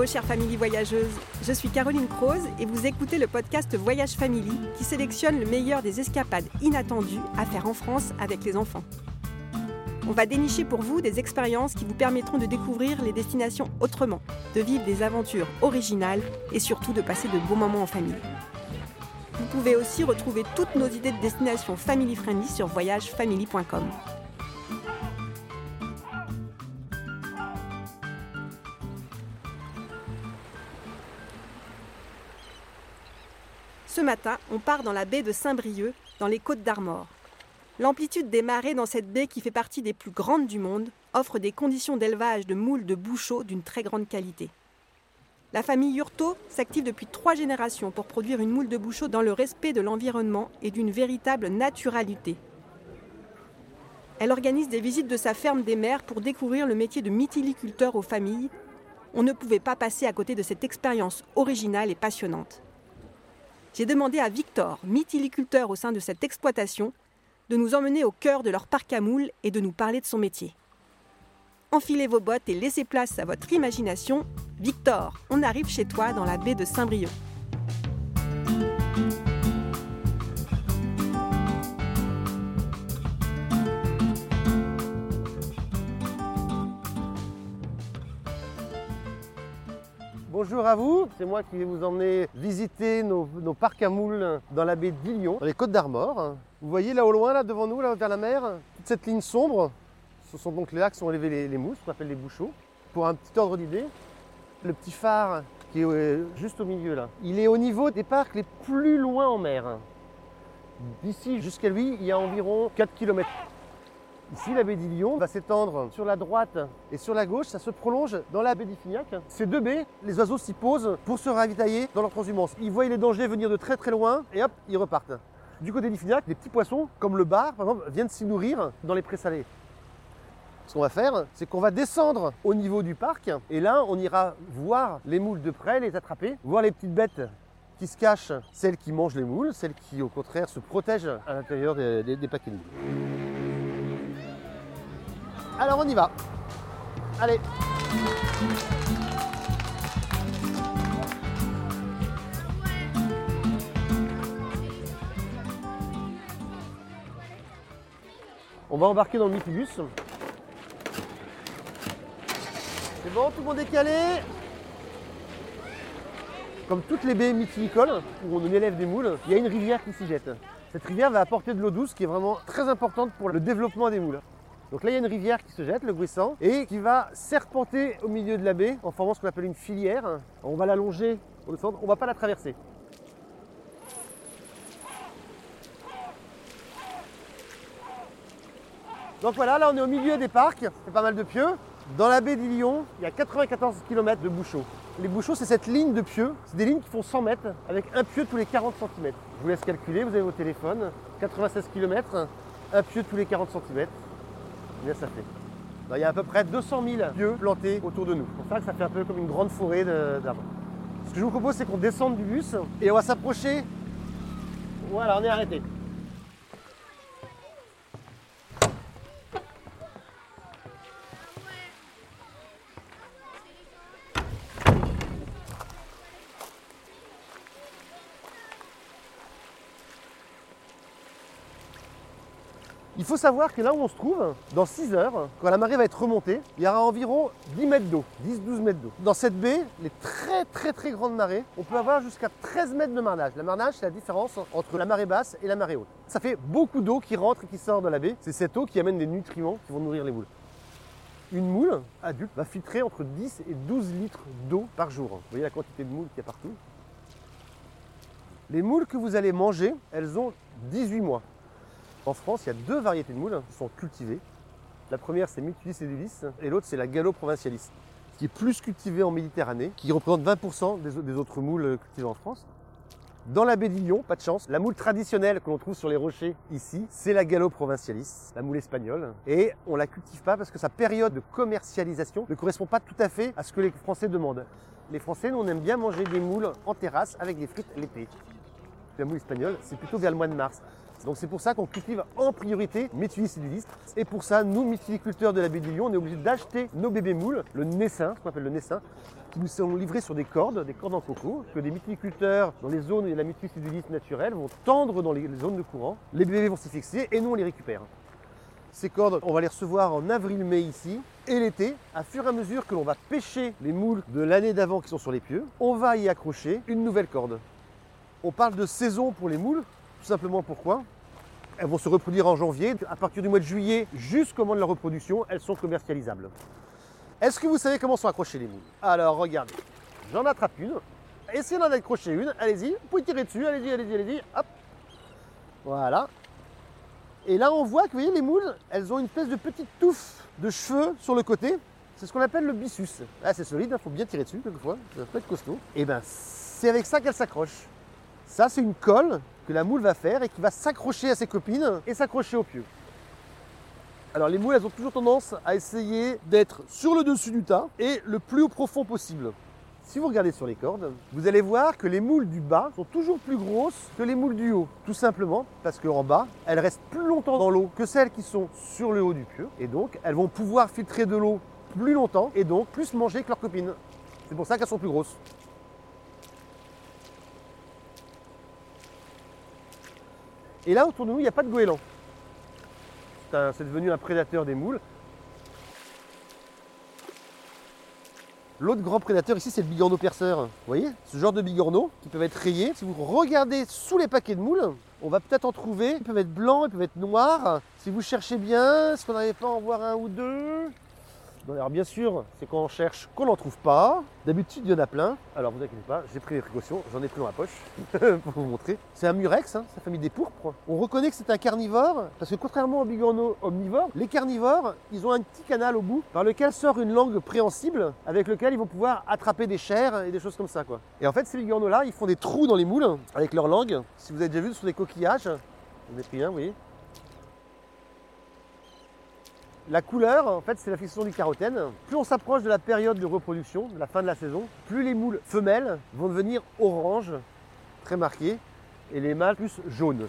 Hello chère famille voyageuse, je suis Caroline Croze et vous écoutez le podcast Voyage Family qui sélectionne le meilleur des escapades inattendues à faire en France avec les enfants. On va dénicher pour vous des expériences qui vous permettront de découvrir les destinations autrement, de vivre des aventures originales et surtout de passer de beaux moments en famille. Vous pouvez aussi retrouver toutes nos idées de destinations family friendly sur voyagefamily.com. Ce matin, on part dans la baie de Saint-Brieuc, dans les côtes d'Armor. L'amplitude des marées dans cette baie, qui fait partie des plus grandes du monde, offre des conditions d'élevage de moules de bouchot d'une très grande qualité. La famille Hurto s'active depuis trois générations pour produire une moule de bouchot dans le respect de l'environnement et d'une véritable naturalité. Elle organise des visites de sa ferme des mers pour découvrir le métier de mythiliculteur aux familles. On ne pouvait pas passer à côté de cette expérience originale et passionnante j'ai demandé à Victor, mythiliculteur au sein de cette exploitation, de nous emmener au cœur de leur parc à moules et de nous parler de son métier. Enfilez vos bottes et laissez place à votre imagination. Victor, on arrive chez toi dans la baie de Saint-Brieuc. Bonjour à vous, c'est moi qui vais vous emmener visiter nos, parcs à moules dans la baie d'Illion, dans les côtes d'Armor. Vous voyez là au loin, là devant nous, là vers la mer, toute cette ligne sombre, ce sont donc les lacs sont élevés les, les mousses, qu'on appelle les bouchots. Pour un petit ordre d'idée, le petit phare qui est euh, juste au milieu là, il est au niveau des parcs les plus loin en mer. D'ici jusqu'à lui, il y a environ 4 km. Ici, la baie d'Illion va s'étendre sur la droite et sur la gauche. Ça se prolonge dans la baie d'Ifignac. Ces deux baies, les oiseaux s'y posent pour se ravitailler dans leur transhumance. Ils voient les dangers venir de très très loin et hop, ils repartent. Du côté d'Ifignac, des petits poissons, comme le bar par exemple, viennent s'y nourrir dans les prés salés. Ce qu'on va faire, c'est qu'on va descendre au niveau du parc et là, on ira voir les moules de près, les attraper, voir les petites bêtes qui se cachent, celles qui mangent les moules, celles qui au contraire se protègent à l'intérieur des, des paquets de moules. Alors on y va. Allez. On va embarquer dans le mitibus. C'est bon, tout le monde est calé Comme toutes les baies mytilicoles, où on élève des moules, il y a une rivière qui s'y jette. Cette rivière va apporter de l'eau douce qui est vraiment très importante pour le développement des moules. Donc là, il y a une rivière qui se jette, le Guissan, et qui va serpenter au milieu de la baie en formant ce qu'on appelle une filière. On va la longer au centre, on ne va pas la traverser. Donc voilà, là on est au milieu des parcs, c'est pas mal de pieux. Dans la baie d'Illion, il y a 94 km de bouchots. Les bouchots, c'est cette ligne de pieux. C'est des lignes qui font 100 mètres avec un pieu tous les 40 cm. Je vous laisse calculer, vous avez vos téléphones. 96 km, un pieu tous les 40 cm ça fait Il y a à peu près 200 000 pieux plantés autour de nous. C'est pour ça que ça fait un peu comme une grande forêt d'arbres. Ce que je vous propose, c'est qu'on descende du bus et on va s'approcher. Voilà, on est arrêté. Il faut savoir que là où on se trouve, dans 6 heures, quand la marée va être remontée, il y aura environ 10 mètres d'eau, 10-12 mètres d'eau. Dans cette baie, les très très très grandes marées, on peut avoir jusqu'à 13 mètres de marnage. La marnage, c'est la différence entre la marée basse et la marée haute. Ça fait beaucoup d'eau qui rentre et qui sort de la baie. C'est cette eau qui amène des nutriments qui vont nourrir les moules. Une moule adulte va filtrer entre 10 et 12 litres d'eau par jour. Vous voyez la quantité de moules qu'il y a partout Les moules que vous allez manger, elles ont 18 mois. En France, il y a deux variétés de moules qui sont cultivées. La première, c'est Mutulis edulis et l'autre, c'est la Gallo provincialis, qui est plus cultivée en Méditerranée, qui représente 20% des, autres moules cultivées en France. Dans la baie d'Illion, pas de chance, la moule traditionnelle que l'on trouve sur les rochers ici, c'est la Gallo provincialis, la moule espagnole. Et on la cultive pas parce que sa période de commercialisation ne correspond pas tout à fait à ce que les Français demandent. Les Français, nous, on aime bien manger des moules en terrasse avec des frites l'été. La moule espagnole, c'est plutôt vers le mois de mars. Donc c'est pour ça qu'on cultive en priorité Mytilus edulis. Et pour ça, nous, mytiliculteurs de la baie du Lion, on est obligé d'acheter nos bébés moules, le naissin, ce qu'on appelle le naissin, qui nous sont livrés sur des cordes, des cordes en coco, que des mytiliculteurs dans les zones où il y a la edulis naturelle vont tendre dans les zones de courant. Les bébés vont s'y fixer et nous, on les récupère. Ces cordes, on va les recevoir en avril-mai ici. Et l'été, à fur et à mesure que l'on va pêcher les moules de l'année d'avant qui sont sur les pieux, on va y accrocher une nouvelle corde. On parle de saison pour les moules, tout simplement pourquoi Elles vont se reproduire en janvier. À partir du mois de juillet jusqu'au moment de la reproduction, elles sont commercialisables. Est-ce que vous savez comment sont accrochées les moules? Alors regardez, j'en attrape une. Essayez d'en accrocher une, allez-y, vous pouvez tirer dessus, allez-y, allez-y, allez-y, hop. Voilà, et là, on voit que vous voyez, les moules, elles ont une espèce de petite touffe de cheveux sur le côté. C'est ce qu'on appelle le byssus. Ah, c'est solide, il hein, faut bien tirer dessus quelquefois, ça peut être costaud. Et bien, c'est avec ça qu'elle s'accroche. Ça, c'est une colle que la moule va faire et qui va s'accrocher à ses copines et s'accrocher au pieu. Alors les moules, elles ont toujours tendance à essayer d'être sur le dessus du tas et le plus haut profond possible. Si vous regardez sur les cordes, vous allez voir que les moules du bas sont toujours plus grosses que les moules du haut. Tout simplement parce qu'en bas, elles restent plus longtemps dans l'eau que celles qui sont sur le haut du pieu. Et donc, elles vont pouvoir filtrer de l'eau plus longtemps et donc plus manger que leurs copines. C'est pour ça qu'elles sont plus grosses. Et là, autour de nous, il n'y a pas de goéland. C'est devenu un prédateur des moules. L'autre grand prédateur ici, c'est le bigorneau perceur. Vous voyez Ce genre de bigorneaux qui peuvent être rayés. Si vous regardez sous les paquets de moules, on va peut-être en trouver. Ils peuvent être blancs, ils peuvent être noirs. Si vous cherchez bien, est-ce qu'on n'arrive pas à en voir un ou deux? Alors bien sûr, c'est quand on cherche qu'on n'en trouve pas. D'habitude, il y en a plein. Alors vous inquiétez pas, j'ai pris les précautions, j'en ai pris dans la poche pour vous montrer. C'est un murex, hein, sa famille des pourpres. On reconnaît que c'est un carnivore parce que contrairement aux bigorneaux omnivores, les carnivores, ils ont un petit canal au bout par lequel sort une langue préhensible avec lequel ils vont pouvoir attraper des chairs et des choses comme ça. Et en fait, ces bigorneaux-là, ils font des trous dans les moules avec leur langue. Si vous avez déjà vu sur des coquillages, j'en ai pris un, vous. La couleur, en fait, c'est la fixation du carotène. Plus on s'approche de la période de reproduction, de la fin de la saison, plus les moules femelles vont devenir orange, très marquées, et les mâles plus jaunes.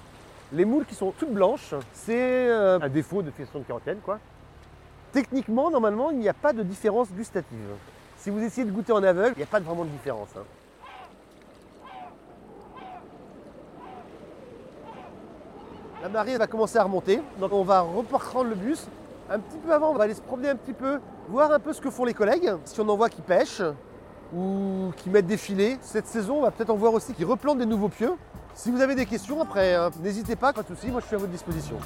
Les moules qui sont toutes blanches, c'est euh, un défaut de fixation de carotène, quoi. Techniquement, normalement, il n'y a pas de différence gustative. Si vous essayez de goûter en aveugle, il n'y a pas vraiment de différence. Hein. La marée va commencer à remonter, donc on va reprendre le bus un petit peu avant, on va aller se promener un petit peu, voir un peu ce que font les collègues, si on en voit qui pêchent ou qui mettent des filets. Cette saison, on va peut-être en voir aussi qui replantent des nouveaux pieux. Si vous avez des questions après, hein, n'hésitez pas, pas de soucis, moi je suis à votre disposition.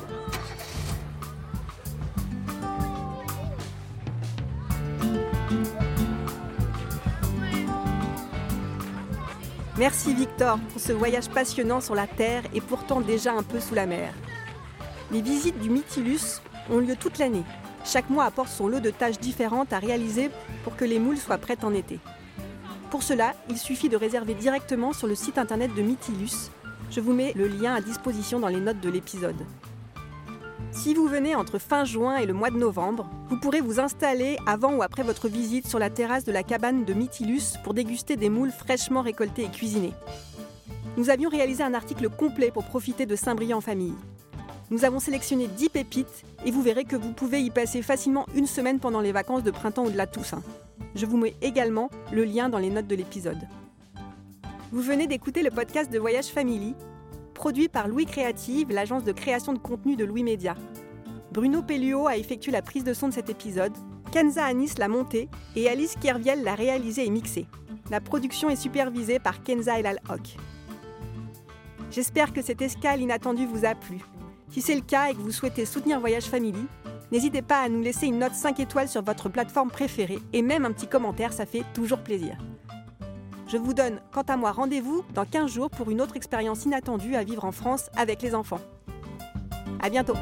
Merci Victor pour ce voyage passionnant sur la Terre et pourtant déjà un peu sous la mer. Les visites du Mytilus ont lieu toute l'année. Chaque mois apporte son lot de tâches différentes à réaliser pour que les moules soient prêtes en été. Pour cela, il suffit de réserver directement sur le site internet de Mytilus. Je vous mets le lien à disposition dans les notes de l'épisode. Si vous venez entre fin juin et le mois de novembre, vous pourrez vous installer avant ou après votre visite sur la terrasse de la cabane de Mytilus pour déguster des moules fraîchement récoltés et cuisinés. Nous avions réalisé un article complet pour profiter de Saint-Brieuc en famille. Nous avons sélectionné 10 pépites et vous verrez que vous pouvez y passer facilement une semaine pendant les vacances de printemps ou de la Toussaint. Je vous mets également le lien dans les notes de l'épisode. Vous venez d'écouter le podcast de Voyage Family, produit par Louis Créative, l'agence de création de contenu de Louis Média. Bruno Pelluo a effectué la prise de son de cet épisode, Kenza Anis l'a monté et Alice Kerviel l'a réalisé et mixé. La production est supervisée par Kenza Elal Hock. J'espère que cette escale inattendue vous a plu. Si c'est le cas et que vous souhaitez soutenir Voyage Family, n'hésitez pas à nous laisser une note 5 étoiles sur votre plateforme préférée et même un petit commentaire, ça fait toujours plaisir. Je vous donne, quant à moi, rendez-vous dans 15 jours pour une autre expérience inattendue à vivre en France avec les enfants. À bientôt!